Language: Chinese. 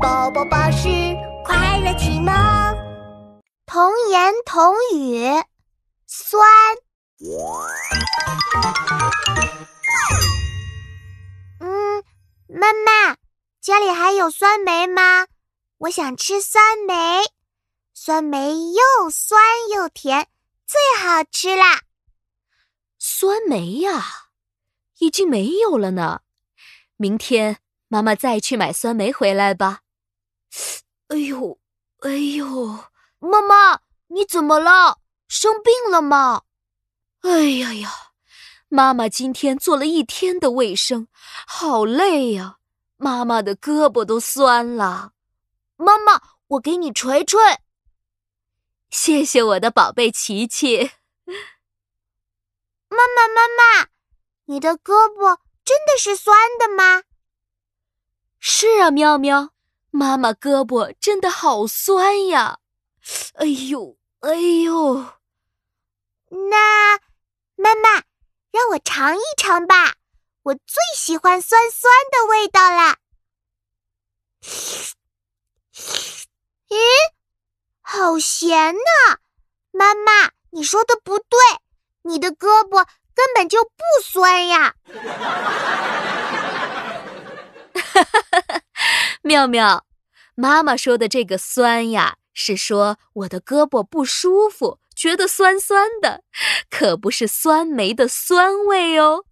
宝宝巴士快乐启蒙，童言童语，酸。嗯，妈妈，家里还有酸梅吗？我想吃酸梅，酸梅又酸又甜，最好吃啦。酸梅呀，已经没有了呢。明天妈妈再去买酸梅回来吧。哎呦，哎呦，妈妈，你怎么了？生病了吗？哎呀呀，妈妈今天做了一天的卫生，好累呀！妈妈的胳膊都酸了。妈妈，我给你捶捶。谢谢我的宝贝琪琪。妈妈，妈妈，你的胳膊真的是酸的吗？是啊，喵喵，妈妈胳膊真的好酸呀！哎呦，哎呦，那妈妈让我尝一尝吧，我最喜欢酸酸的味道了。咦，好咸呐！妈妈，你说的不对。你的胳膊根本就不酸呀！哈哈哈哈妙妙，妈妈说的这个酸呀，是说我的胳膊不舒服，觉得酸酸的，可不是酸梅的酸味哦。